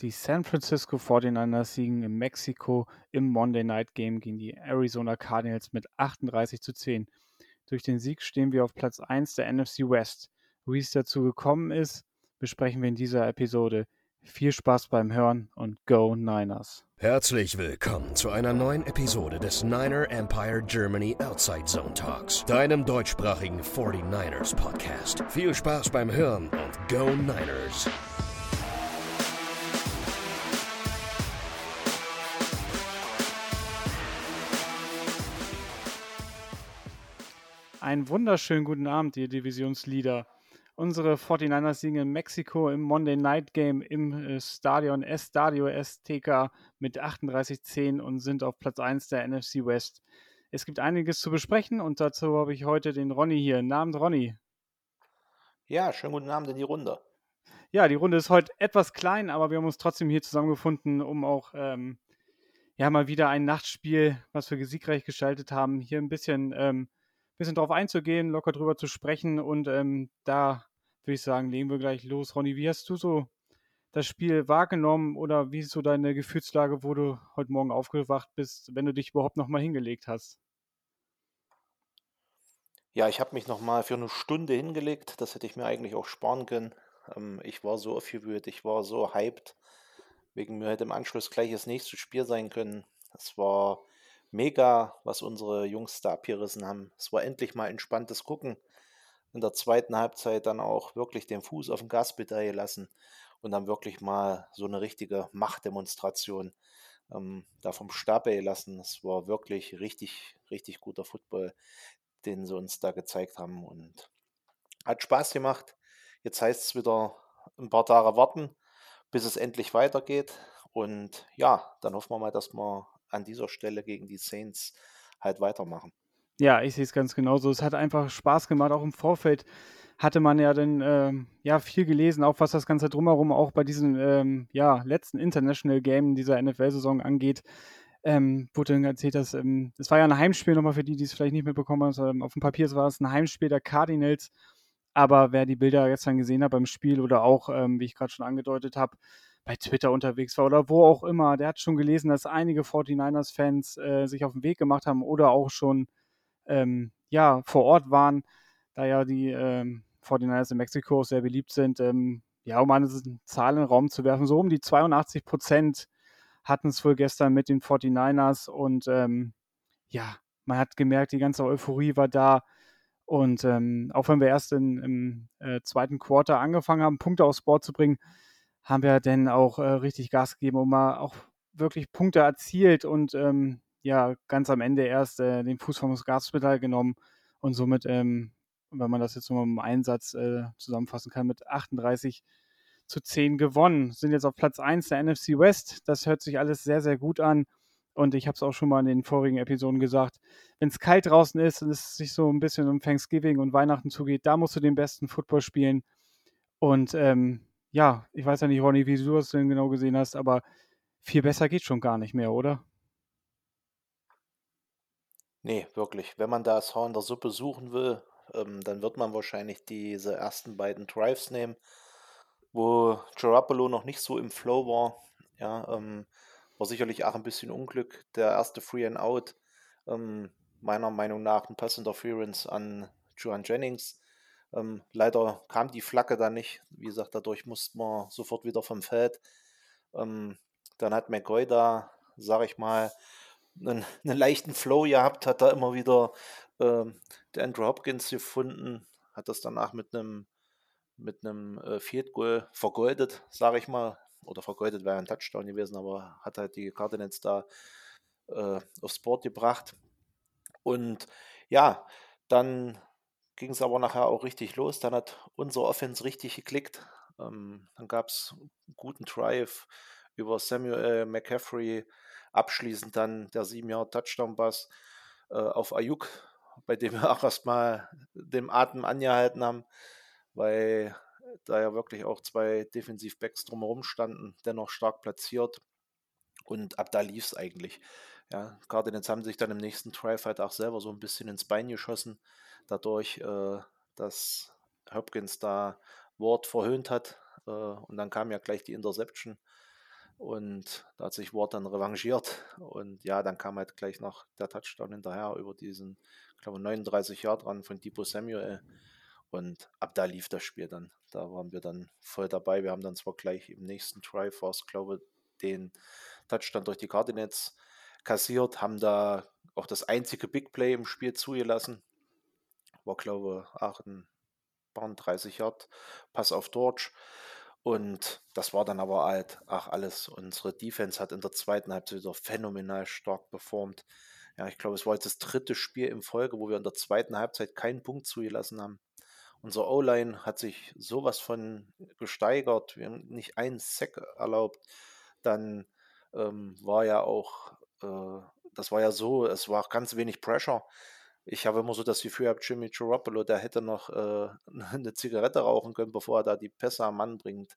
Die San Francisco 49ers siegen in Mexiko im Monday Night Game gegen die Arizona Cardinals mit 38 zu 10. Durch den Sieg stehen wir auf Platz 1 der NFC West. Wie es dazu gekommen ist, besprechen wir in dieser Episode. Viel Spaß beim Hören und Go Niners! Herzlich willkommen zu einer neuen Episode des Niner Empire Germany Outside Zone Talks, deinem deutschsprachigen 49ers Podcast. Viel Spaß beim Hören und Go Niners! Einen wunderschönen guten Abend, ihr Divisionsleader. Unsere 49ers siegen in Mexiko im Monday Night Game im äh, Stadion Estadio STK mit 38-10 und sind auf Platz 1 der NFC West. Es gibt einiges zu besprechen und dazu habe ich heute den Ronny hier. Guten Abend, Ronny. Ja, schönen guten Abend in die Runde. Ja, die Runde ist heute etwas klein, aber wir haben uns trotzdem hier zusammengefunden, um auch ähm, ja mal wieder ein Nachtspiel, was wir siegreich gestaltet haben, hier ein bisschen ähm, bisschen drauf einzugehen, locker drüber zu sprechen. Und ähm, da würde ich sagen, legen wir gleich los. Ronny, wie hast du so das Spiel wahrgenommen oder wie ist so deine Gefühlslage, wo du heute Morgen aufgewacht bist, wenn du dich überhaupt nochmal hingelegt hast? Ja, ich habe mich nochmal für eine Stunde hingelegt. Das hätte ich mir eigentlich auch sparen können. Ähm, ich war so aufgewühlt, ich war so hyped. Wegen mir hätte im Anschluss gleich das nächste Spiel sein können. Das war mega, was unsere Jungs da abgerissen haben. Es war endlich mal entspanntes Gucken. In der zweiten Halbzeit dann auch wirklich den Fuß auf dem Gaspedal gelassen und dann wirklich mal so eine richtige Machtdemonstration ähm, da vom Stapel gelassen. Es war wirklich richtig, richtig guter Football, den sie uns da gezeigt haben und hat Spaß gemacht. Jetzt heißt es wieder ein paar Tage warten, bis es endlich weitergeht. Und ja, dann hoffen wir mal, dass wir an dieser Stelle gegen die Saints halt weitermachen. Ja, ich sehe es ganz genauso. Es hat einfach Spaß gemacht. Auch im Vorfeld hatte man ja dann ähm, ja viel gelesen, auch was das Ganze drumherum auch bei diesem ähm, ja, letzten International Game dieser NFL-Saison angeht. Ähm, wurde dann erzählt, dass ähm, es war ja ein Heimspiel nochmal für die, die es vielleicht nicht mitbekommen haben. Also, auf dem Papier war es ein Heimspiel der Cardinals. Aber wer die Bilder gestern gesehen hat beim Spiel oder auch, ähm, wie ich gerade schon angedeutet habe, bei Twitter unterwegs war oder wo auch immer, der hat schon gelesen, dass einige 49ers-Fans äh, sich auf den Weg gemacht haben oder auch schon ähm, ja, vor Ort waren, da ja die ähm, 49ers in Mexiko sehr beliebt sind. Ähm, ja, um eine Zahl in den Raum zu werfen, so um die 82 Prozent hatten es wohl gestern mit den 49ers und ähm, ja, man hat gemerkt, die ganze Euphorie war da. Und ähm, auch wenn wir erst in, im äh, zweiten Quarter angefangen haben, Punkte aufs Board zu bringen, haben wir dann auch äh, richtig Gas gegeben und mal auch wirklich Punkte erzielt und ähm, ja, ganz am Ende erst äh, den Fuß vom Gaspedal genommen und somit, ähm, wenn man das jetzt nochmal im Einsatz äh, zusammenfassen kann, mit 38 zu 10 gewonnen. Sind jetzt auf Platz 1 der NFC West. Das hört sich alles sehr, sehr gut an. Und ich habe es auch schon mal in den vorigen Episoden gesagt, wenn es kalt draußen ist und es sich so ein bisschen um Thanksgiving und Weihnachten zugeht, da musst du den besten Football spielen. Und ähm, ja, ich weiß ja nicht, Ronny, wie du das denn genau gesehen hast, aber viel besser geht schon gar nicht mehr, oder? Nee, wirklich. Wenn man das Haar der Suppe suchen will, ähm, dann wird man wahrscheinlich diese ersten beiden Drives nehmen, wo Garoppolo noch nicht so im Flow war. Ja, ähm, war sicherlich auch ein bisschen Unglück. Der erste Free and Out, ähm, meiner Meinung nach ein Pass Interference an Joan Jennings. Ähm, leider kam die Flagge dann nicht. Wie gesagt, dadurch musste man sofort wieder vom Feld. Ähm, dann hat McCoy da, sag ich mal, einen, einen leichten Flow gehabt, hat da immer wieder ähm, der Andrew Hopkins gefunden, hat das danach mit einem mit einem äh, Field Goal vergoldet, sage ich mal. Oder vergoldet wäre ein Touchdown gewesen, aber hat halt die Cardinals da äh, aufs Board gebracht. Und ja, dann ging es aber nachher auch richtig los. Dann hat unser Offense richtig geklickt. Ähm, dann gab es einen guten Drive über Samuel McCaffrey. Abschließend dann der sieben Jahre Touchdown-Pass äh, auf Ayuk, bei dem wir auch erstmal den Atem angehalten haben, weil da ja wirklich auch zwei Defensiv-Backs drumherum standen, dennoch stark platziert. Und ab da lief es eigentlich. Ja, Cardinals haben sich dann im nächsten halt auch selber so ein bisschen ins Bein geschossen dadurch, äh, dass Hopkins da Ward verhöhnt hat. Äh, und dann kam ja gleich die Interception. Und da hat sich Ward dann revanchiert. Und ja, dann kam halt gleich noch der Touchdown hinterher über diesen, ich glaube, 39 Jahre dran von Debo Samuel. Und ab da lief das Spiel dann. Da waren wir dann voll dabei. Wir haben dann zwar gleich im nächsten Drive, was glaube den Touchdown durch die Cardinals kassiert, haben da auch das einzige Big Play im Spiel zugelassen. War, glaube ich, 38 Yard, Pass auf Dortch. Und das war dann aber halt, ach alles, unsere Defense hat in der zweiten Halbzeit wieder phänomenal stark performt. Ja, ich glaube, es war jetzt das dritte Spiel in Folge, wo wir in der zweiten Halbzeit keinen Punkt zugelassen haben. Unser O-Line hat sich sowas von gesteigert. Wir haben nicht einen Sack erlaubt. Dann ähm, war ja auch, das war ja so, es war ganz wenig Pressure. Ich habe immer so das Gefühl gehabt, Jimmy Garoppolo, der hätte noch äh, eine Zigarette rauchen können, bevor er da die Pässe am Mann bringt.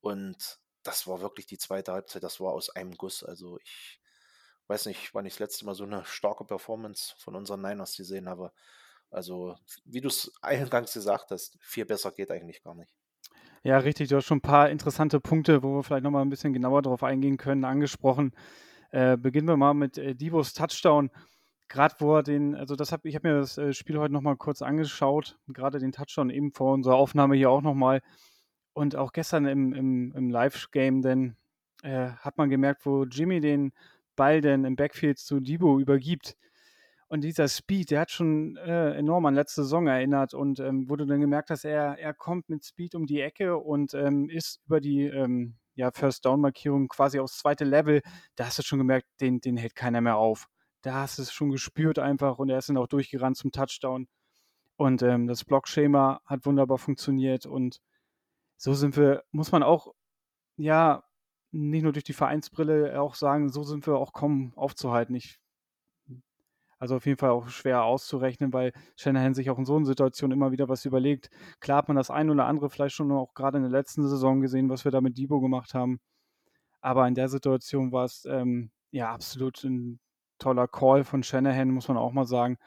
Und das war wirklich die zweite Halbzeit, das war aus einem Guss. Also ich weiß nicht, wann ich das letzte Mal so eine starke Performance von unseren Niners gesehen habe. Also, wie du es eingangs gesagt hast, viel besser geht eigentlich gar nicht. Ja, richtig. Du hast schon ein paar interessante Punkte, wo wir vielleicht nochmal ein bisschen genauer darauf eingehen können, angesprochen. Äh, beginnen wir mal mit äh, Divos Touchdown. Gerade wo er den, also das hab, ich habe mir das äh, Spiel heute nochmal kurz angeschaut, gerade den Touchdown eben vor unserer Aufnahme hier auch nochmal. Und auch gestern im, im, im Live-Game, denn äh, hat man gemerkt, wo Jimmy den Ball denn im Backfield zu Divo übergibt und dieser Speed, der hat schon äh, enorm an letzte Saison erinnert und ähm, du dann gemerkt hast, er, er kommt mit Speed um die Ecke und ähm, ist über die ähm, ja, First-Down-Markierung quasi aufs zweite Level. Da hast du schon gemerkt, den, den hält keiner mehr auf. Da hast du es schon gespürt einfach und er ist dann auch durchgerannt zum Touchdown. Und ähm, das Blockschema hat wunderbar funktioniert und so sind wir, muss man auch, ja, nicht nur durch die Vereinsbrille auch sagen, so sind wir auch kaum aufzuhalten. Ich also auf jeden Fall auch schwer auszurechnen, weil Shanahan sich auch in so einer Situation immer wieder was überlegt. Klar hat man das ein oder andere vielleicht schon auch gerade in der letzten Saison gesehen, was wir da mit Debo gemacht haben. Aber in der Situation war es ähm, ja absolut ein toller Call von Shanahan, muss man auch mal sagen.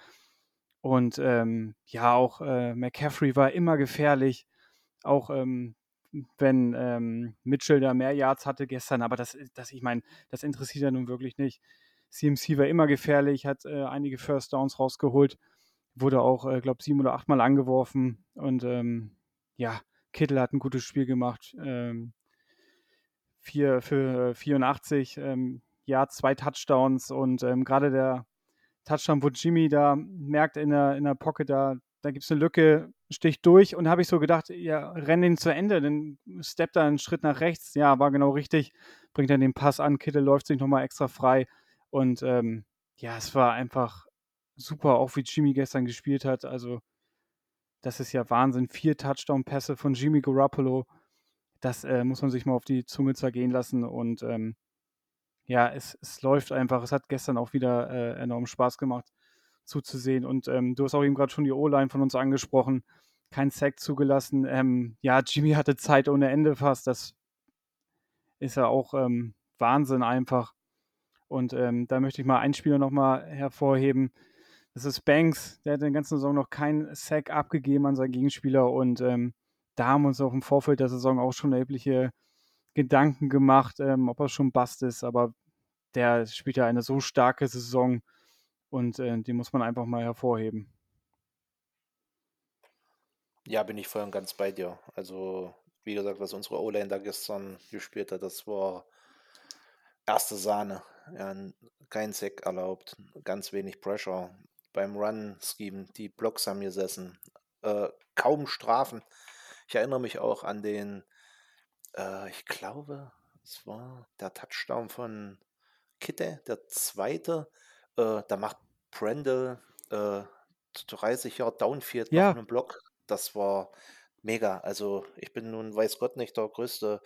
Und ähm, ja, auch äh, McCaffrey war immer gefährlich. Auch ähm, wenn ähm, Mitchell da mehr Yards hatte gestern, aber das, das ich meine, das interessiert ja nun wirklich nicht. CMC war immer gefährlich, hat äh, einige First Downs rausgeholt, wurde auch, äh, glaube sieben oder achtmal angeworfen und ähm, ja, Kittel hat ein gutes Spiel gemacht. Ähm, vier, für 84 ähm, ja, zwei Touchdowns und ähm, gerade der Touchdown, wo Jimmy da merkt in der, in der Pocket, da, da gibt es eine Lücke, sticht durch und habe ich so gedacht, ja, renn den zu Ende, dann steppt er einen Schritt nach rechts. Ja, war genau richtig, bringt dann den Pass an, Kittel läuft sich nochmal extra frei und ähm, ja, es war einfach super, auch wie Jimmy gestern gespielt hat. Also, das ist ja Wahnsinn. Vier Touchdown-Pässe von Jimmy Garoppolo. Das äh, muss man sich mal auf die Zunge zergehen lassen. Und ähm, ja, es, es läuft einfach. Es hat gestern auch wieder äh, enorm Spaß gemacht zuzusehen. Und ähm, du hast auch eben gerade schon die O-Line von uns angesprochen. Kein Sack zugelassen. Ähm, ja, Jimmy hatte Zeit ohne Ende fast. Das ist ja auch ähm, Wahnsinn einfach. Und ähm, da möchte ich mal einen Spieler nochmal hervorheben. Das ist Banks. Der hat den ganzen Saison noch keinen Sack abgegeben an seinen Gegenspieler. Und ähm, da haben wir uns auch im Vorfeld der Saison auch schon erhebliche Gedanken gemacht, ähm, ob er schon Bast ist. Aber der spielt ja eine so starke Saison. Und äh, die muss man einfach mal hervorheben. Ja, bin ich voll und ganz bei dir. Also, wie gesagt, was unsere O-Line da gestern gespielt hat, das war erste Sahne. Ja, kein Sack erlaubt, ganz wenig Pressure. Beim Run-Scheme, die Blocks haben gesessen. Äh, kaum Strafen. Ich erinnere mich auch an den, äh, ich glaube, es war der Touchdown von Kitte, der zweite. Äh, da macht Brendel äh, 30 Jahre Downfield ja. auf einem Block. Das war mega. Also ich bin nun, weiß Gott, nicht der größte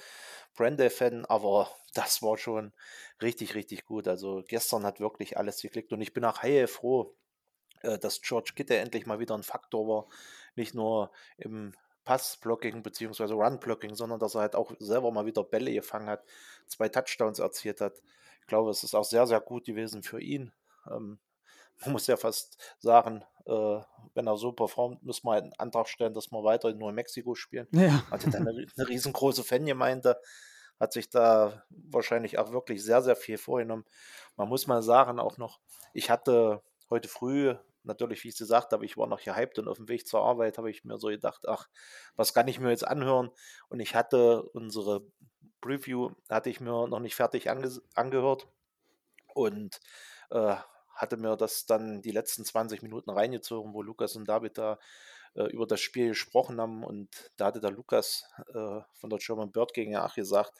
Brande-Fan, aber das war schon richtig, richtig gut. Also gestern hat wirklich alles geklickt und ich bin auch heilfroh, äh, dass George Gitte endlich mal wieder ein Faktor war. Nicht nur im Passblocking bzw. Run-Blocking, sondern dass er halt auch selber mal wieder Bälle gefangen hat, zwei Touchdowns erzielt hat. Ich glaube, es ist auch sehr, sehr gut gewesen für ihn. Ähm, man muss ja fast sagen, äh, wenn er so performt, muss man einen Antrag stellen, dass wir weiter nur in Mexiko spielen. Ja. Hatte dann eine, eine riesengroße Fangemeinde. hat sich da wahrscheinlich auch wirklich sehr, sehr viel vorgenommen. Man muss mal sagen, auch noch, ich hatte heute früh, natürlich, wie ich es gesagt habe, ich war noch gehypt und auf dem Weg zur Arbeit habe ich mir so gedacht, ach, was kann ich mir jetzt anhören? Und ich hatte unsere Preview, hatte ich mir noch nicht fertig ange angehört und äh, hatte mir das dann die letzten 20 Minuten reingezogen, wo Lukas und David da äh, über das Spiel gesprochen haben. Und da hatte der Lukas äh, von der German Bird gegen Ach gesagt,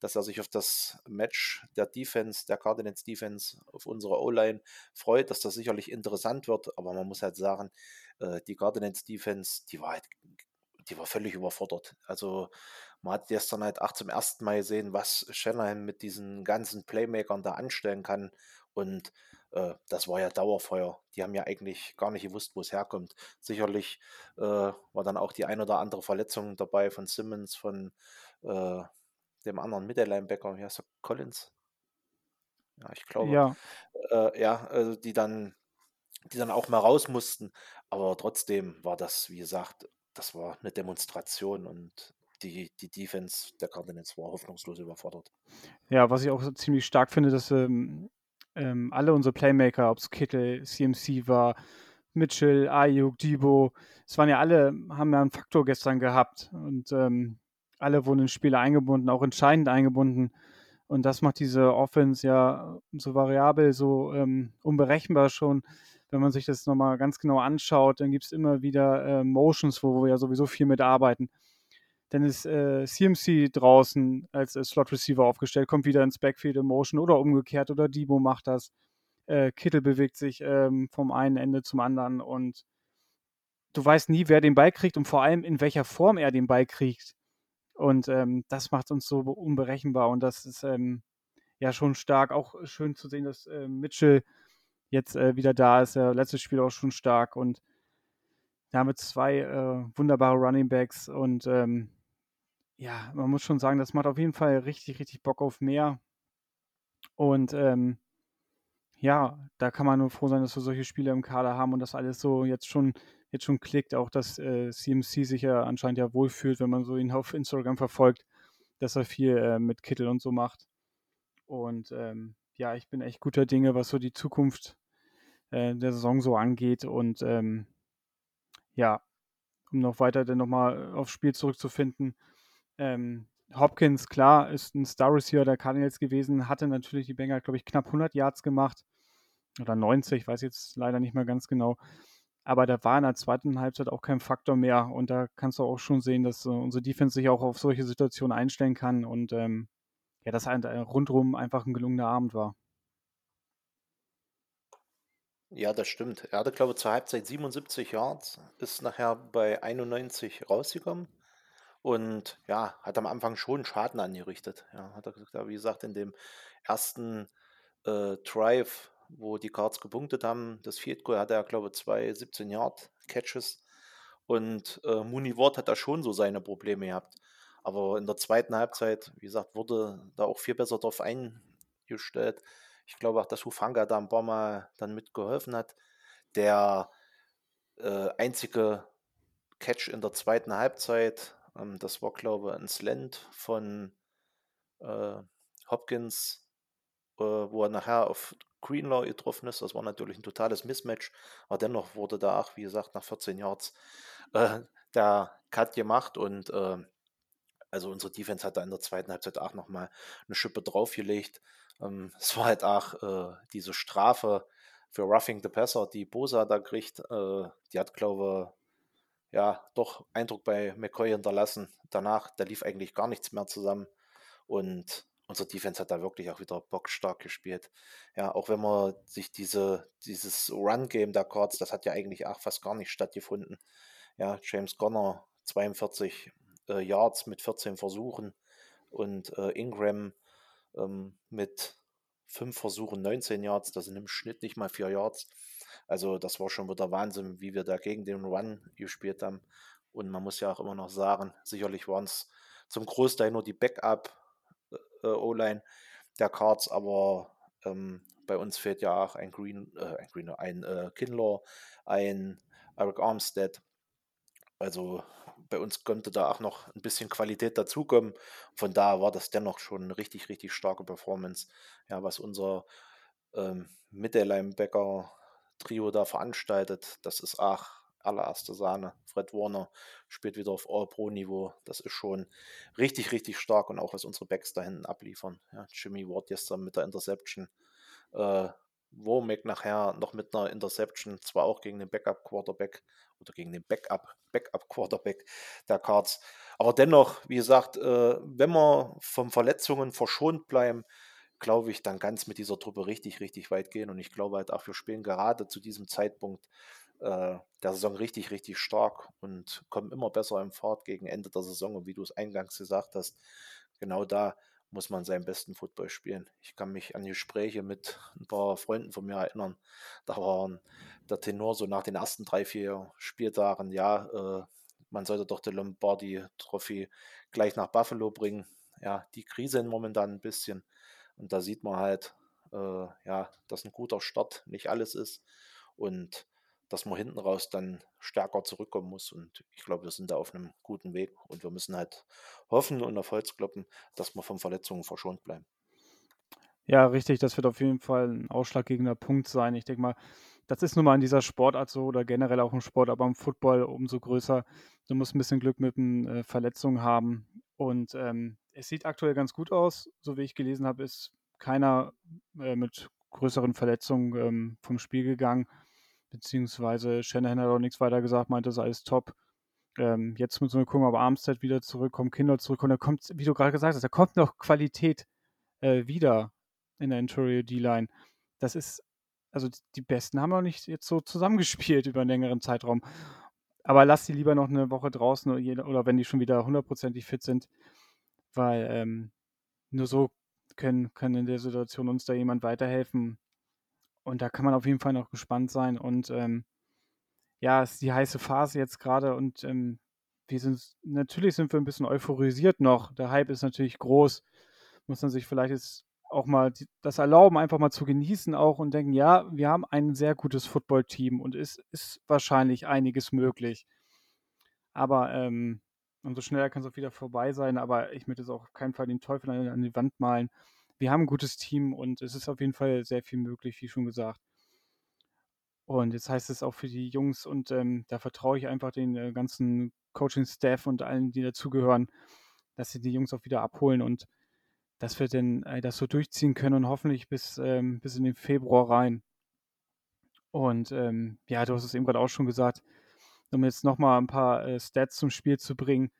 dass er sich auf das Match der Defense, der Cardinals Defense, auf unsere O-Line freut, dass das sicherlich interessant wird. Aber man muss halt sagen, äh, die Cardinals Defense, die war halt, die war völlig überfordert. Also man hat gestern halt auch zum ersten Mal gesehen, was Shanahan mit diesen ganzen Playmakern da anstellen kann. Und äh, das war ja Dauerfeuer. Die haben ja eigentlich gar nicht gewusst, wo es herkommt. Sicherlich äh, war dann auch die ein oder andere Verletzung dabei von Simmons, von äh, dem anderen Mittellinebacker, wie heißt er, Collins? Ja, ich glaube. Ja. Äh, ja, also die dann, die dann auch mal raus mussten. Aber trotzdem war das, wie gesagt, das war eine Demonstration und die, die Defense der Cardinals war hoffnungslos überfordert. Ja, was ich auch so ziemlich stark finde, dass ähm, ähm, alle unsere Playmaker, ob es Kittel, CMC war, Mitchell, Ayuk, Debo, es waren ja alle, haben ja einen Faktor gestern gehabt und ähm, alle wurden in Spiele eingebunden, auch entscheidend eingebunden. Und das macht diese Offense ja so variabel, so ähm, unberechenbar schon. Wenn man sich das nochmal ganz genau anschaut, dann gibt es immer wieder äh, Motions, wo wir ja sowieso viel mitarbeiten. Dann ist äh, CMC draußen als, als Slot Receiver aufgestellt, kommt wieder ins Backfield in Motion oder umgekehrt oder Debo macht das. Äh, Kittel bewegt sich ähm, vom einen Ende zum anderen und du weißt nie, wer den Ball kriegt und vor allem in welcher Form er den Ball kriegt. Und ähm, das macht uns so unberechenbar und das ist ähm, ja schon stark. Auch schön zu sehen, dass äh, Mitchell jetzt äh, wieder da ist. Der letzte Spiel auch schon stark und damit zwei äh, wunderbare Running Backs und ähm, ja, man muss schon sagen, das macht auf jeden Fall richtig, richtig Bock auf mehr. Und ähm, ja, da kann man nur froh sein, dass wir solche Spiele im Kader haben und das alles so jetzt schon, jetzt schon klickt. Auch dass äh, CMC sich ja anscheinend ja wohlfühlt, wenn man so ihn auf Instagram verfolgt, dass er viel äh, mit Kittel und so macht. Und ähm, ja, ich bin echt guter Dinge, was so die Zukunft äh, der Saison so angeht. Und ähm, ja, um noch weiter dann nochmal aufs Spiel zurückzufinden. Ähm, Hopkins, klar, ist ein Star Receiver der Cardinals gewesen, hatte natürlich die Bengals, glaube ich, knapp 100 Yards gemacht. Oder 90, ich weiß jetzt leider nicht mehr ganz genau. Aber da war in der zweiten Halbzeit auch kein Faktor mehr. Und da kannst du auch schon sehen, dass uh, unsere Defense sich auch auf solche Situationen einstellen kann. Und ähm, ja, dass ein, äh, rundherum einfach ein gelungener Abend war. Ja, das stimmt. Er hatte, glaube ich, zur Halbzeit 77 Yards, ist nachher bei 91 rausgekommen. Und ja, hat am Anfang schon Schaden angerichtet. Ja, hat er gesagt, ja, wie gesagt, in dem ersten äh, Drive, wo die Cards gepunktet haben, das Field Goal hatte er, glaube ich, zwei 17 Yard Catches. Und äh, Mooney Ward hat da schon so seine Probleme gehabt. Aber in der zweiten Halbzeit, wie gesagt, wurde da auch viel besser drauf eingestellt. Ich glaube auch, dass Hufanga da ein paar Mal dann mitgeholfen hat. Der äh, einzige Catch in der zweiten Halbzeit ähm, das war, glaube ich, ein Slant von äh, Hopkins, äh, wo er nachher auf Greenlaw getroffen ist. Das war natürlich ein totales Mismatch, aber dennoch wurde da auch, wie gesagt, nach 14 Yards äh, der Cut gemacht und äh, also unsere Defense hat da in der zweiten Halbzeit auch nochmal eine Schippe draufgelegt. Ähm, es war halt auch äh, diese Strafe für Roughing the Passer, die Bosa da kriegt. Äh, die hat, glaube ja, doch Eindruck bei McCoy hinterlassen. Danach, da lief eigentlich gar nichts mehr zusammen. Und unser Defense hat da wirklich auch wieder bockstark gespielt. Ja, auch wenn man sich diese, dieses Run-Game der Cards, das hat ja eigentlich auch fast gar nicht stattgefunden. Ja, James Conner 42 äh, Yards mit 14 Versuchen und äh, Ingram ähm, mit 5 Versuchen 19 Yards, das sind im Schnitt nicht mal 4 Yards. Also das war schon wieder Wahnsinn, wie wir da gegen den Run gespielt haben. Und man muss ja auch immer noch sagen, sicherlich waren es zum Großteil nur die Backup-O-Line der Cards, aber ähm, bei uns fehlt ja auch ein Green, äh, ein, Green, ein äh, Kinlaw, ein Eric Armstead. Also bei uns konnte da auch noch ein bisschen Qualität dazukommen. Von daher war das dennoch schon eine richtig, richtig starke Performance, ja, was unser ähm, Mitte-Linebacker-Trio da veranstaltet. Das ist auch allererste Sahne. Fred Warner spielt wieder auf All-Pro-Niveau. Das ist schon richtig, richtig stark und auch was unsere Backs da hinten abliefern. Ja, Jimmy Ward gestern mit der Interception. Äh, Womack nachher noch mit einer Interception, zwar auch gegen den Backup-Quarterback oder gegen den Backup, Backup-Quarterback der Cards. Aber dennoch, wie gesagt, äh, wenn wir von Verletzungen verschont bleiben, glaube ich, dann ganz mit dieser Truppe richtig, richtig weit gehen. Und ich glaube halt auch, wir spielen gerade zu diesem Zeitpunkt äh, der Saison richtig, richtig stark und kommen immer besser im Fahrt gegen Ende der Saison. Und wie du es eingangs gesagt hast, genau da muss man seinen besten Football spielen. Ich kann mich an Gespräche mit ein paar Freunden von mir erinnern. Da war der Tenor so nach den ersten drei, vier Spieltagen, ja, äh, man sollte doch die Lombardi Trophy gleich nach Buffalo bringen. Ja, die Krise momentan ein bisschen. Und da sieht man halt, äh, ja, dass ein guter Start nicht alles ist. Und dass man hinten raus dann stärker zurückkommen muss. Und ich glaube, wir sind da auf einem guten Weg und wir müssen halt hoffen und auf Holz kloppen, dass wir von Verletzungen verschont bleiben. Ja, richtig, das wird auf jeden Fall ein ausschlaggebender Punkt sein. Ich denke mal, das ist nun mal in dieser Sportart so oder generell auch im Sport, aber im Football umso größer. Du musst ein bisschen Glück mit den äh, Verletzungen haben. Und ähm, es sieht aktuell ganz gut aus. So wie ich gelesen habe, ist keiner äh, mit größeren Verletzungen ähm, vom Spiel gegangen beziehungsweise Shanahan hat auch nichts weiter gesagt, meinte, es ist alles top. Ähm, jetzt müssen wir gucken, ob Armstead wieder zurückkommt, Kinder zurückkommen. Da kommt, wie du gerade gesagt hast, da kommt noch Qualität äh, wieder in der Interior D-Line. Das ist, also die Besten haben noch nicht jetzt so zusammengespielt über einen längeren Zeitraum. Aber lass die lieber noch eine Woche draußen oder, wenn die schon wieder hundertprozentig fit sind, weil ähm, nur so können, kann in der Situation uns da jemand weiterhelfen, und da kann man auf jeden Fall noch gespannt sein. Und ähm, ja, es ist die heiße Phase jetzt gerade und ähm, wir sind, natürlich sind wir ein bisschen euphorisiert noch. Der Hype ist natürlich groß. Muss man sich vielleicht jetzt auch mal das erlauben, einfach mal zu genießen auch und denken, ja, wir haben ein sehr gutes Footballteam und es ist wahrscheinlich einiges möglich. Aber ähm, umso schneller kann es auch wieder vorbei sein. Aber ich möchte jetzt auch auf keinen Fall den Teufel an, an die Wand malen wir haben ein gutes Team und es ist auf jeden Fall sehr viel möglich, wie schon gesagt. Und jetzt heißt es auch für die Jungs und ähm, da vertraue ich einfach den äh, ganzen Coaching-Staff und allen, die dazugehören, dass sie die Jungs auch wieder abholen und dass wir denn äh, das so durchziehen können und hoffentlich bis, ähm, bis in den Februar rein. Und ähm, ja, du hast es eben gerade auch schon gesagt, um jetzt nochmal ein paar äh, Stats zum Spiel zu bringen.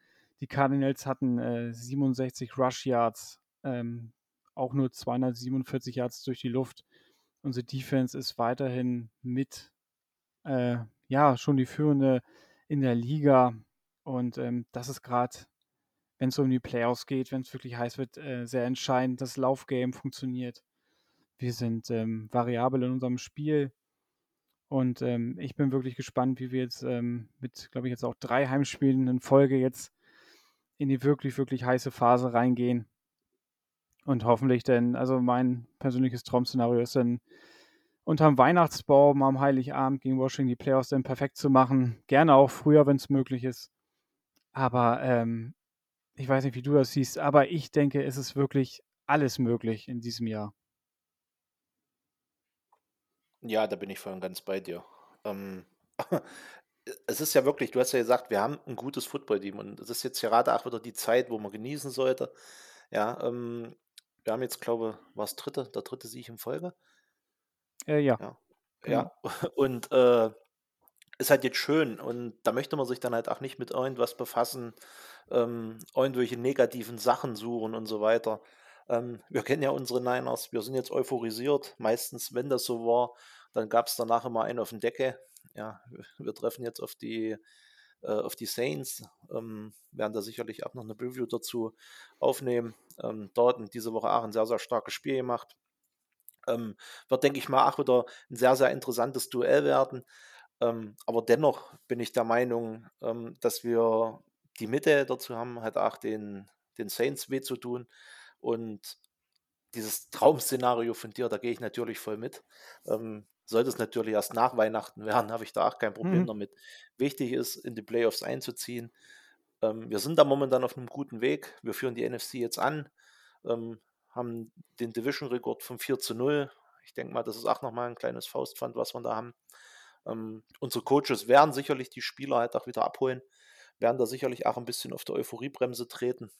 Die Cardinals hatten äh, 67 Rush Yards, ähm, auch nur 247 Yards durch die Luft. Unsere Defense ist weiterhin mit, äh, ja, schon die führende in der Liga. Und ähm, das ist gerade, wenn es um die Playoffs geht, wenn es wirklich heiß wird, äh, sehr entscheidend. Das Laufgame funktioniert. Wir sind ähm, variabel in unserem Spiel. Und ähm, ich bin wirklich gespannt, wie wir jetzt ähm, mit, glaube ich, jetzt auch drei Heimspielen in Folge jetzt in die wirklich, wirklich heiße Phase reingehen. Und hoffentlich denn, also mein persönliches Traum-Szenario ist dann, unterm Weihnachtsbaum am Heiligabend gegen Washington die Playoffs dann perfekt zu machen. Gerne auch früher, wenn es möglich ist. Aber ähm, ich weiß nicht, wie du das siehst, aber ich denke, es ist wirklich alles möglich in diesem Jahr. Ja, da bin ich voll und ganz bei dir. Ähm, es ist ja wirklich, du hast ja gesagt, wir haben ein gutes Football-Team und es ist jetzt gerade auch wieder die Zeit, wo man genießen sollte. Ja, ähm, wir haben jetzt, glaube ich, war es dritte, der dritte Sieg in Folge. Äh, ja. Ja. Genau. ja. Und äh, ist halt jetzt schön und da möchte man sich dann halt auch nicht mit irgendwas befassen, ähm, irgendwelche negativen Sachen suchen und so weiter. Ähm, wir kennen ja unsere Niners, wir sind jetzt euphorisiert. Meistens, wenn das so war, dann gab es danach immer einen auf den Decke. Ja, wir treffen jetzt auf die äh, auf die Saints. Ähm, werden da sicherlich auch noch eine Review dazu aufnehmen. Ähm, dort diese Woche auch ein sehr, sehr starkes Spiel gemacht. Ähm, wird, denke ich mal, auch wieder ein sehr, sehr interessantes Duell werden. Ähm, aber dennoch bin ich der Meinung, ähm, dass wir die Mitte dazu haben, halt auch den, den Saints weh zu tun. Und dieses Traum-Szenario von dir, da gehe ich natürlich voll mit. Ähm, sollte es natürlich erst nach Weihnachten werden, habe ich da auch kein Problem mhm. damit. Wichtig ist, in die Playoffs einzuziehen. Ähm, wir sind da momentan auf einem guten Weg. Wir führen die NFC jetzt an, ähm, haben den Division-Rekord von 4 zu 0. Ich denke mal, das ist auch nochmal ein kleines Faustpfand, was wir da haben. Ähm, unsere Coaches werden sicherlich die Spieler halt auch wieder abholen, werden da sicherlich auch ein bisschen auf der Euphoriebremse treten.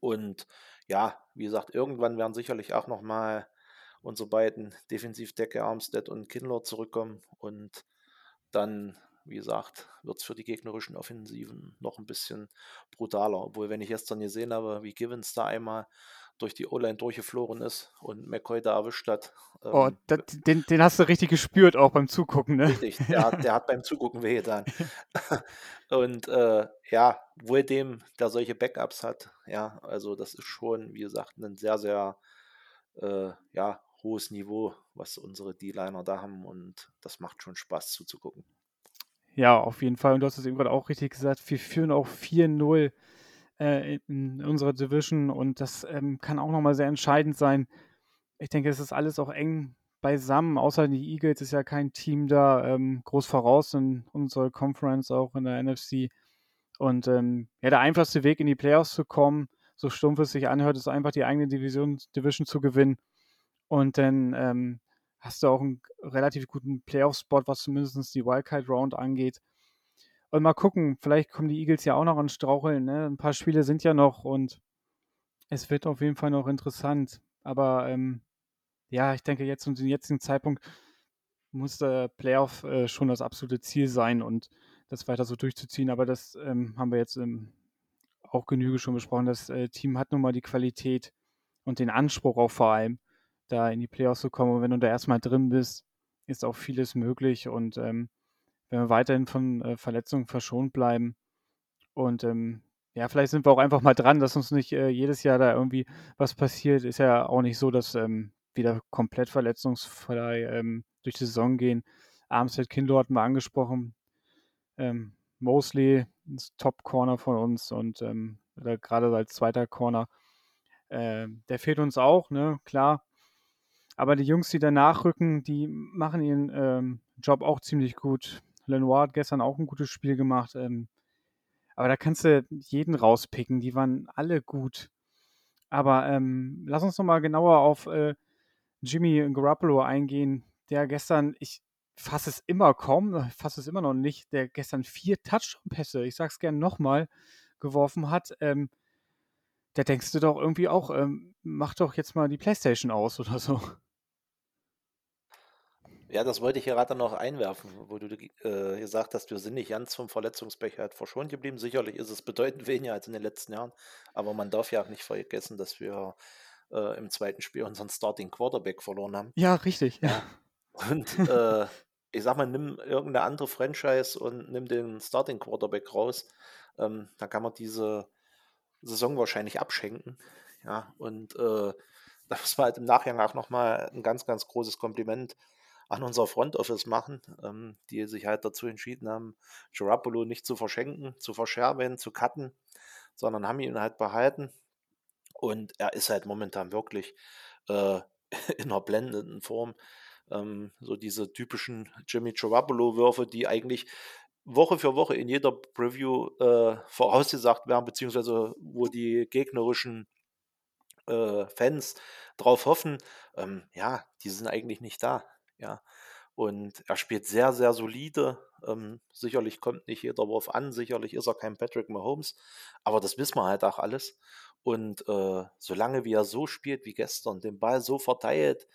Und ja, wie gesagt, irgendwann werden sicherlich auch nochmal unsere beiden Defensivdecke Armstead und Kindler zurückkommen. Und dann, wie gesagt, wird es für die gegnerischen Offensiven noch ein bisschen brutaler. Obwohl, wenn ich gestern gesehen habe, wie Givens da einmal durch die O-Line durchgeflogen ist und McCoy da erwischt hat. Oh, ähm, das, den, den, hast du richtig gespürt, auch beim Zugucken, ne? Richtig, der, hat, der hat beim Zugucken wehgetan. und äh, ja, wohl dem, der solche Backups hat, ja, also das ist schon, wie gesagt, ein sehr, sehr äh, ja, hohes Niveau, was unsere D-Liner da haben und das macht schon Spaß zuzugucken. Ja, auf jeden Fall. Und du hast es eben gerade auch richtig gesagt, wir führen auch 4-0 äh, in unserer Division und das ähm, kann auch nochmal sehr entscheidend sein. Ich denke, es ist alles auch eng beisammen, außer die Eagles ist ja kein Team da ähm, groß voraus in unserer Conference, auch in der NFC. Und ähm, ja, der einfachste Weg in die Playoffs zu kommen, so stumpf es sich anhört, ist einfach die eigene Division, Division zu gewinnen. Und dann ähm, hast du auch einen relativ guten Playoff-Spot, was zumindest die Wildcard-Round angeht. Und mal gucken, vielleicht kommen die Eagles ja auch noch an Straucheln. Ne? Ein paar Spiele sind ja noch und es wird auf jeden Fall noch interessant. Aber ähm, ja, ich denke, jetzt zu dem jetzigen Zeitpunkt muss der Playoff äh, schon das absolute Ziel sein und das weiter so durchzuziehen. Aber das ähm, haben wir jetzt ähm, auch Genüge schon besprochen. Das äh, Team hat nun mal die Qualität und den Anspruch auch vor allem, da in die Playoffs zu kommen. Und wenn du da erstmal drin bist, ist auch vieles möglich. Und ähm, wenn wir weiterhin von äh, Verletzungen verschont bleiben. Und ähm, ja, vielleicht sind wir auch einfach mal dran, dass uns nicht äh, jedes Jahr da irgendwie was passiert. Ist ja auch nicht so, dass ähm, wieder komplett verletzungsfrei ähm, durch die Saison gehen. Armstead Kindle hatten wir angesprochen. Ähm, Mosley ist Top-Corner von uns und ähm, gerade als zweiter Corner. Äh, der fehlt uns auch, ne, klar. Aber die Jungs, die danach rücken, die machen ihren ähm, Job auch ziemlich gut. Lenoir hat gestern auch ein gutes Spiel gemacht. Ähm, aber da kannst du jeden rauspicken. Die waren alle gut. Aber ähm, lass uns nochmal genauer auf äh, Jimmy Garoppolo eingehen, der gestern, ich fasse es immer kaum, fasse es immer noch nicht, der gestern vier Touchdown-Pässe, ich sag's gerne nochmal, geworfen hat. Ähm, da denkst du doch irgendwie auch, ähm, mach doch jetzt mal die Playstation aus oder so. Ja, das wollte ich gerade noch einwerfen, wo du äh, gesagt hast, wir sind nicht ganz vom Verletzungspech halt verschont geblieben. Sicherlich ist es bedeutend weniger als in den letzten Jahren, aber man darf ja auch nicht vergessen, dass wir äh, im zweiten Spiel unseren Starting Quarterback verloren haben. Ja, richtig. Ja. Und äh, ich sag mal, nimm irgendeine andere Franchise und nimm den Starting Quarterback raus. Ähm, dann kann man diese Saison wahrscheinlich abschenken. Ja, und da muss man halt im Nachgang auch nochmal ein ganz, ganz großes Kompliment an unser Front Office machen, ähm, die sich halt dazu entschieden haben, Garoppolo nicht zu verschenken, zu verscherben, zu cutten, sondern haben ihn halt behalten. Und er ist halt momentan wirklich äh, in einer blendenden Form. Ähm, so diese typischen Jimmy Garoppolo-Würfe, die eigentlich Woche für Woche in jeder Preview äh, vorausgesagt werden, beziehungsweise wo die gegnerischen äh, Fans drauf hoffen, ähm, ja, die sind eigentlich nicht da. Ja. Und er spielt sehr, sehr solide. Ähm, sicherlich kommt nicht jeder Wurf an, sicherlich ist er kein Patrick Mahomes, aber das wissen wir halt auch alles. Und äh, solange wie er so spielt wie gestern, den Ball so verteilt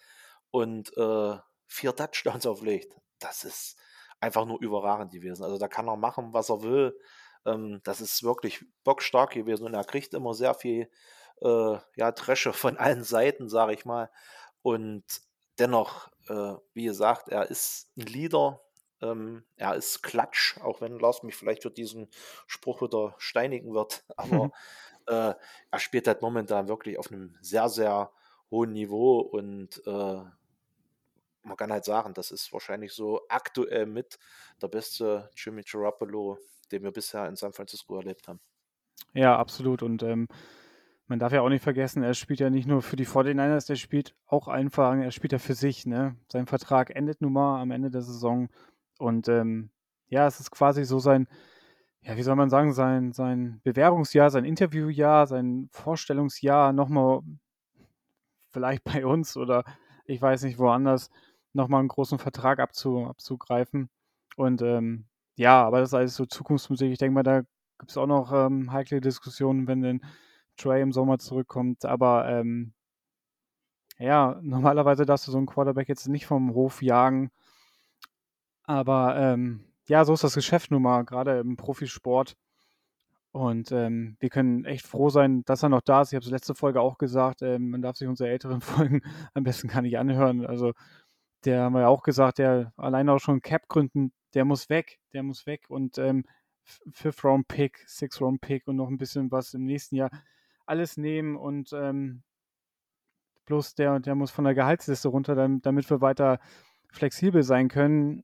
und äh, vier Touchdowns auflegt, das ist einfach nur überragend gewesen. Also da kann er machen, was er will. Ähm, das ist wirklich bockstark gewesen und er kriegt immer sehr viel äh, ja, Dresche von allen Seiten, sage ich mal. Und dennoch, äh, wie gesagt, er ist ein Leader, ähm, er ist Klatsch, auch wenn Lars mich vielleicht für diesen Spruch wieder steinigen wird. Aber äh, er spielt halt momentan wirklich auf einem sehr, sehr hohen Niveau und äh, man kann halt sagen, das ist wahrscheinlich so aktuell mit der beste Jimmy Garoppolo, den wir bisher in San Francisco erlebt haben. Ja, absolut. Und ähm, man darf ja auch nicht vergessen, er spielt ja nicht nur für die 49ers, der spielt auch einfach, er spielt ja für sich. Ne? Sein Vertrag endet nun mal am Ende der Saison. Und ähm, ja, es ist quasi so sein, ja, wie soll man sagen, sein, sein Bewerbungsjahr, sein Interviewjahr, sein Vorstellungsjahr nochmal vielleicht bei uns oder ich weiß nicht woanders nochmal einen großen Vertrag abzu, abzugreifen. Und ähm, ja, aber das ist alles so Zukunftsmusik. Ich denke mal, da gibt es auch noch ähm, heikle Diskussionen, wenn denn Trey im Sommer zurückkommt. Aber ähm, ja, normalerweise darfst du so einen Quarterback jetzt nicht vom Hof jagen. Aber ähm, ja, so ist das Geschäft nun mal, gerade im Profisport. Und ähm, wir können echt froh sein, dass er noch da ist. Ich habe es letzte Folge auch gesagt, ähm, man darf sich unsere älteren Folgen am besten gar nicht anhören. Also der haben wir ja auch gesagt, der alleine auch schon Cap-Gründen, der muss weg, der muss weg. Und ähm, Fifth Round Pick, Sixth Round Pick und noch ein bisschen was im nächsten Jahr alles nehmen und ähm, bloß der, der muss von der Gehaltsliste runter, damit wir weiter flexibel sein können.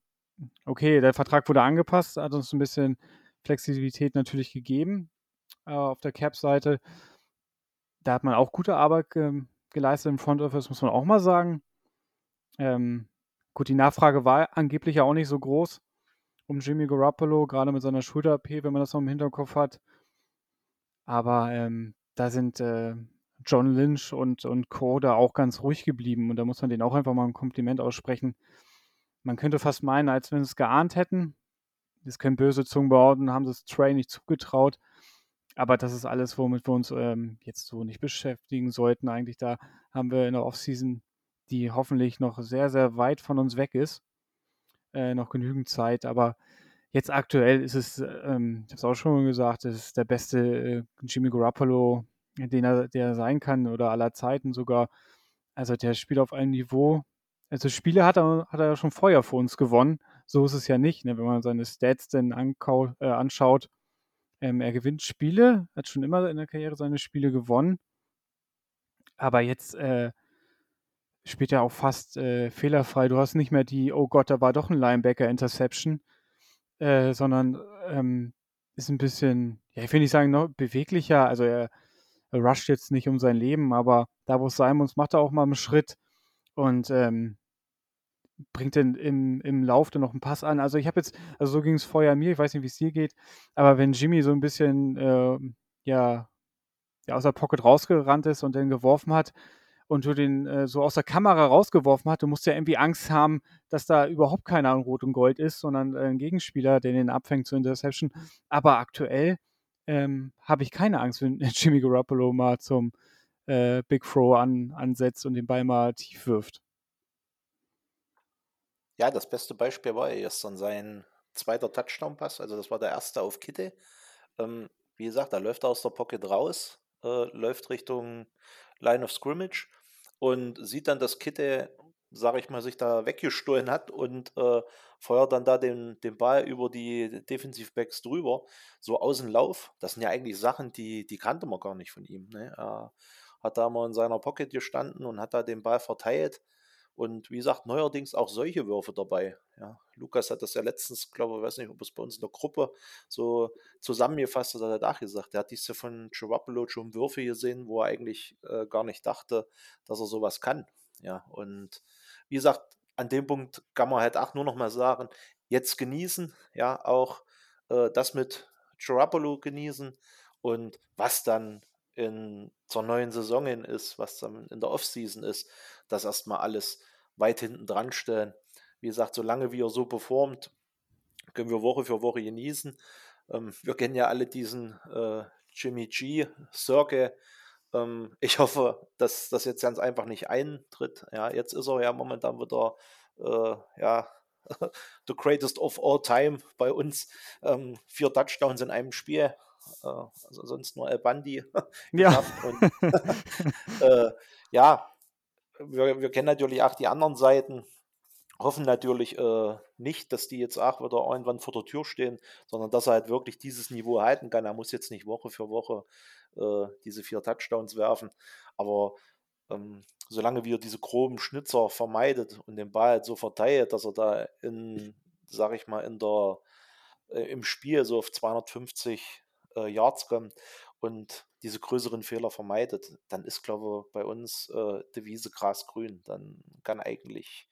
Okay, der Vertrag wurde angepasst, hat uns ein bisschen Flexibilität natürlich gegeben äh, auf der Cap-Seite. Da hat man auch gute Arbeit ge geleistet im Front Office, muss man auch mal sagen. Ähm, gut, die Nachfrage war angeblich ja auch nicht so groß um Jimmy Garoppolo, gerade mit seiner Schulter-AP, wenn man das noch im Hinterkopf hat. Aber ähm, da sind äh, John Lynch und, und Co. da auch ganz ruhig geblieben und da muss man denen auch einfach mal ein Kompliment aussprechen. Man könnte fast meinen, als wenn sie es geahnt hätten. Das können böse Zungen behaupten, haben sie es Trey nicht zugetraut. Aber das ist alles, womit wir uns ähm, jetzt so nicht beschäftigen sollten. Eigentlich da haben wir in der Offseason, die hoffentlich noch sehr, sehr weit von uns weg ist, äh, noch genügend Zeit. Aber jetzt aktuell ist es, ähm, ich habe es auch schon gesagt, es ist der beste äh, Jimmy Garoppolo, den er, der sein kann oder aller Zeiten sogar. Also der spielt auf einem Niveau. Also Spiele hat er, hat er schon vorher für uns gewonnen. So ist es ja nicht, ne? wenn man seine Stats denn äh, anschaut. Ähm, er gewinnt Spiele, hat schon immer in der Karriere seine Spiele gewonnen. Aber jetzt äh, spielt er auch fast äh, fehlerfrei. Du hast nicht mehr die, oh Gott, da war doch ein Linebacker-Interception, äh, sondern ähm, ist ein bisschen, ja, ich will nicht sagen, noch beweglicher. Also er, er rusht jetzt nicht um sein Leben, aber da, wo es sein muss, macht er auch mal einen Schritt und ähm, bringt dann im, im Lauf dann noch einen Pass an. Also ich habe jetzt, also so ging es vorher mir, ich weiß nicht, wie es dir geht, aber wenn Jimmy so ein bisschen, äh, ja, ja, aus der Pocket rausgerannt ist und dann geworfen hat, und du den äh, so aus der Kamera rausgeworfen hast, du musst ja irgendwie Angst haben, dass da überhaupt keiner an Rot und Gold ist, sondern äh, ein Gegenspieler, der den abfängt zur Interception. Aber aktuell ähm, habe ich keine Angst, wenn Jimmy Garoppolo mal zum äh, Big Throw an, ansetzt und den Ball mal tief wirft. Ja, das beste Beispiel war ja gestern sein zweiter Touchdown-Pass. Also das war der erste auf Kitte. Ähm, wie gesagt, da läuft er aus der Pocket raus, äh, läuft Richtung Line of Scrimmage und sieht dann, dass Kitte, sage ich mal, sich da weggestohlen hat und äh, feuert dann da den, den Ball über die Defensivebacks drüber, so Außenlauf. Das sind ja eigentlich Sachen, die, die kannte man gar nicht von ihm. Ne? Er hat da mal in seiner Pocket gestanden und hat da den Ball verteilt. Und wie gesagt, neuerdings auch solche Würfe dabei. Ja, Lukas hat das ja letztens, glaube ich, weiß nicht, ob es bei uns in der Gruppe so zusammengefasst hat, hat er auch gesagt. Er hat diese von Garoppolo schon Würfe gesehen, wo er eigentlich äh, gar nicht dachte, dass er sowas kann. Ja, und wie gesagt, an dem Punkt kann man halt auch nur noch mal sagen, jetzt genießen, ja, auch äh, das mit Garoppolo genießen und was dann in zur neuen Saison hin ist, was dann in der Offseason ist, das erstmal alles weit hinten dran stellen. Wie gesagt, solange wie er so performt, können wir Woche für Woche genießen. Ähm, wir kennen ja alle diesen äh, Jimmy G, Cirque. Ähm, ich hoffe, dass das jetzt ganz einfach nicht eintritt. Ja, jetzt ist er ja momentan wieder äh, ja, the greatest of all time bei uns. Ähm, vier Touchdowns in einem Spiel. Äh, also sonst nur El Bandi. ja. Und, äh, ja, wir, wir kennen natürlich auch die anderen Seiten hoffen natürlich äh, nicht, dass die jetzt auch wieder irgendwann vor der Tür stehen, sondern dass er halt wirklich dieses Niveau halten kann. Er muss jetzt nicht Woche für Woche äh, diese vier Touchdowns werfen, aber ähm, solange wir diese groben Schnitzer vermeidet und den Ball halt so verteilt, dass er da in, sag ich mal, in der, äh, im Spiel so auf 250 äh, Yards kommt und diese größeren Fehler vermeidet, dann ist, glaube ich, bei uns äh, Devise grün. Dann kann eigentlich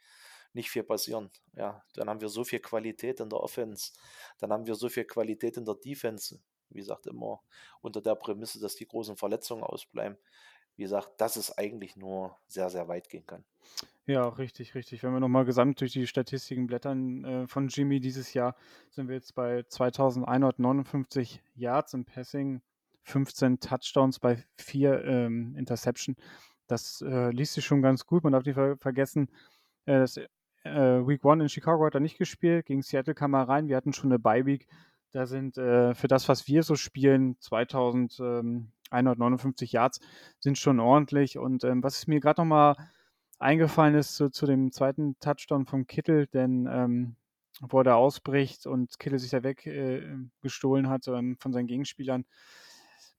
nicht viel passieren. Ja, dann haben wir so viel Qualität in der Offense, dann haben wir so viel Qualität in der Defense. Wie gesagt, immer unter der Prämisse, dass die großen Verletzungen ausbleiben. Wie gesagt, dass es eigentlich nur sehr, sehr weit gehen kann. Ja, richtig, richtig. Wenn wir nochmal gesamt durch die Statistiken blättern äh, von Jimmy dieses Jahr, sind wir jetzt bei 2159 Yards im Passing, 15 Touchdowns bei 4 ähm, Interception. Das äh, liest sich schon ganz gut. Man darf nicht ver vergessen, äh, das, äh, Week 1 in Chicago hat er nicht gespielt. Gegen Seattle kam er rein. Wir hatten schon eine Bye-Week. Da sind äh, für das, was wir so spielen, 2159 Yards sind schon ordentlich. Und ähm, was mir gerade nochmal eingefallen ist zu, zu dem zweiten Touchdown von Kittel, denn ähm, wo er da ausbricht und Kittel sich da weggestohlen äh, hat ähm, von seinen Gegenspielern,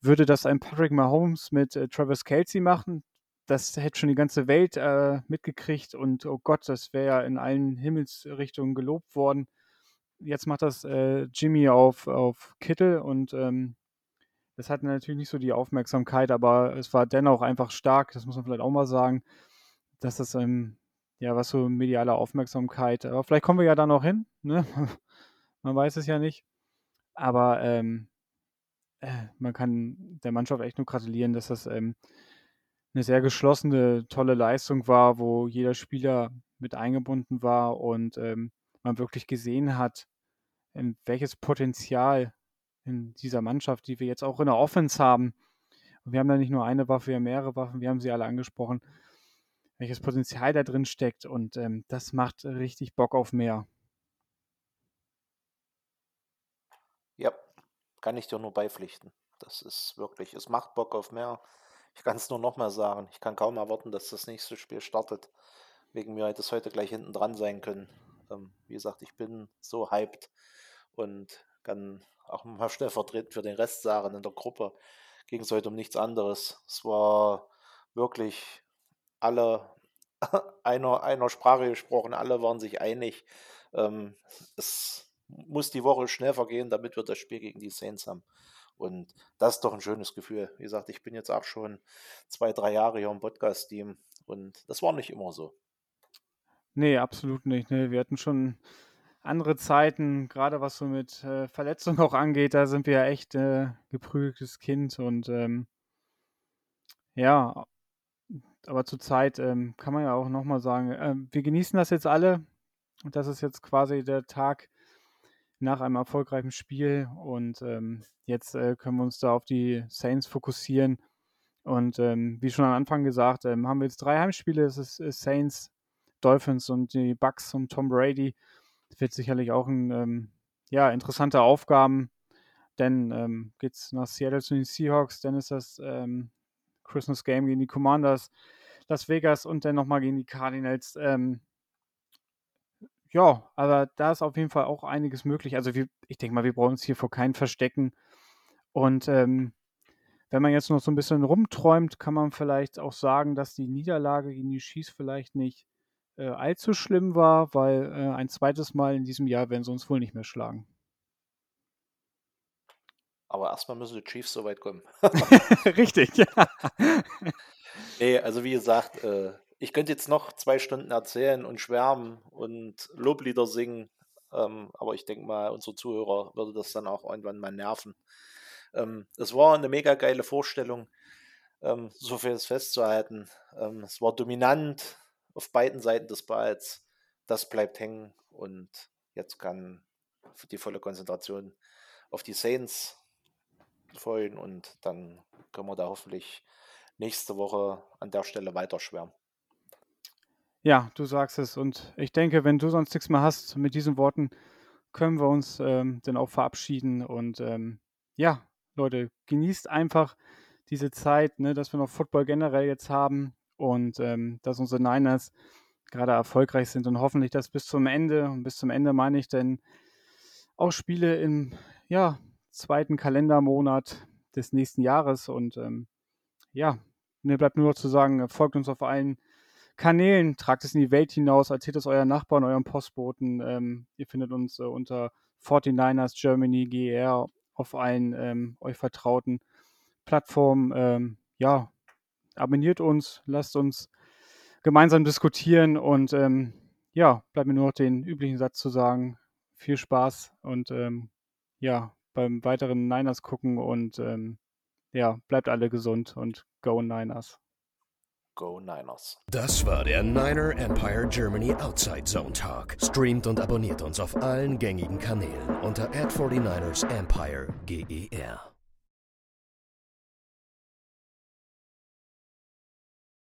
würde das ein Patrick Mahomes mit äh, Travis Kelsey machen. Das hätte schon die ganze Welt äh, mitgekriegt und oh Gott, das wäre ja in allen Himmelsrichtungen gelobt worden. Jetzt macht das äh, Jimmy auf, auf Kittel und ähm, das hat natürlich nicht so die Aufmerksamkeit, aber es war dennoch einfach stark, das muss man vielleicht auch mal sagen dass das, ähm, ja, was so mediale Aufmerksamkeit, aber vielleicht kommen wir ja da noch hin, ne? man weiß es ja nicht. Aber ähm, äh, man kann der Mannschaft echt nur gratulieren, dass das ähm, eine sehr geschlossene, tolle Leistung war, wo jeder Spieler mit eingebunden war und ähm, man wirklich gesehen hat, ähm, welches Potenzial in dieser Mannschaft, die wir jetzt auch in der Offense haben. Und wir haben da nicht nur eine Waffe, wir haben mehrere Waffen, wir haben sie alle angesprochen welches Potenzial da drin steckt und ähm, das macht richtig Bock auf mehr. Ja, kann ich dir nur beipflichten. Das ist wirklich, es macht Bock auf mehr. Ich kann es nur nochmal sagen. Ich kann kaum erwarten, dass das nächste Spiel startet. Wegen mir hätte es heute gleich hinten dran sein können. Ähm, wie gesagt, ich bin so hyped und kann auch mal stellvertretend für den Rest sagen, in der Gruppe ging es heute um nichts anderes. Es war wirklich alle einer, einer Sprache gesprochen, alle waren sich einig. Ähm, es muss die Woche schnell vergehen, damit wir das Spiel gegen die Saints haben. Und das ist doch ein schönes Gefühl. Wie gesagt, ich bin jetzt auch schon zwei, drei Jahre hier im Podcast-Team und das war nicht immer so. Nee, absolut nicht. Nee, wir hatten schon andere Zeiten, gerade was so mit äh, Verletzungen auch angeht, da sind wir ja echt äh, geprügeltes Kind und ähm, ja, aber zurzeit ähm, kann man ja auch nochmal sagen, äh, wir genießen das jetzt alle. Das ist jetzt quasi der Tag nach einem erfolgreichen Spiel und ähm, jetzt äh, können wir uns da auf die Saints fokussieren. Und ähm, wie schon am Anfang gesagt, ähm, haben wir jetzt drei Heimspiele. Es ist, ist, Saints, Dolphins und die Bucks und Tom Brady. Das wird sicherlich auch ein ähm, ja, interessante Aufgaben. Denn ähm, geht es nach Seattle zu den Seahawks, dann ist das ähm, Christmas Game gegen die Commanders, Las Vegas und dann nochmal gegen die Cardinals. Ähm, ja, aber da ist auf jeden Fall auch einiges möglich. Also wir, ich denke mal, wir brauchen uns hier vor keinen verstecken. Und ähm, wenn man jetzt noch so ein bisschen rumträumt, kann man vielleicht auch sagen, dass die Niederlage gegen die Chiefs vielleicht nicht äh, allzu schlimm war, weil äh, ein zweites Mal in diesem Jahr werden sie uns wohl nicht mehr schlagen. Aber erstmal müssen die Chiefs so weit kommen. Richtig, ja. Nee, also wie gesagt, äh, ich könnte jetzt noch zwei Stunden erzählen und schwärmen und Loblieder singen, ähm, aber ich denke mal, unsere Zuhörer würde das dann auch irgendwann mal nerven. Ähm, es war eine mega geile Vorstellung, ähm, so viel ist festzuhalten. Ähm, es war dominant auf beiden Seiten des Balls. Das bleibt hängen und jetzt kann die volle Konzentration auf die Saints folgen und dann können wir da hoffentlich nächste Woche an der Stelle weiterschwärmen. Ja, du sagst es. Und ich denke, wenn du sonst nichts mehr hast, mit diesen Worten können wir uns ähm, dann auch verabschieden. Und ähm, ja, Leute, genießt einfach diese Zeit, ne, dass wir noch Football generell jetzt haben und ähm, dass unsere Niners gerade erfolgreich sind und hoffentlich das bis zum Ende. Und bis zum Ende meine ich denn auch Spiele im ja, zweiten Kalendermonat des nächsten Jahres. Und ähm, ja, mir bleibt nur noch zu sagen, folgt uns auf allen Kanälen, tragt es in die Welt hinaus, erzählt es euren Nachbarn, euren Postboten. Ähm, ihr findet uns äh, unter 49ers Germany GR auf allen ähm, euch vertrauten Plattformen. Ähm, ja, abonniert uns, lasst uns gemeinsam diskutieren und ähm, ja, bleibt mir nur noch den üblichen Satz zu sagen. Viel Spaß und ähm, ja, beim weiteren Niners gucken und ähm, ja, bleibt alle gesund und go Niners. Go Niners. Das war der Niner Empire Germany Outside Zone Talk. Streamt und abonniert uns auf allen gängigen Kanälen unter ad 49 ersempire GER.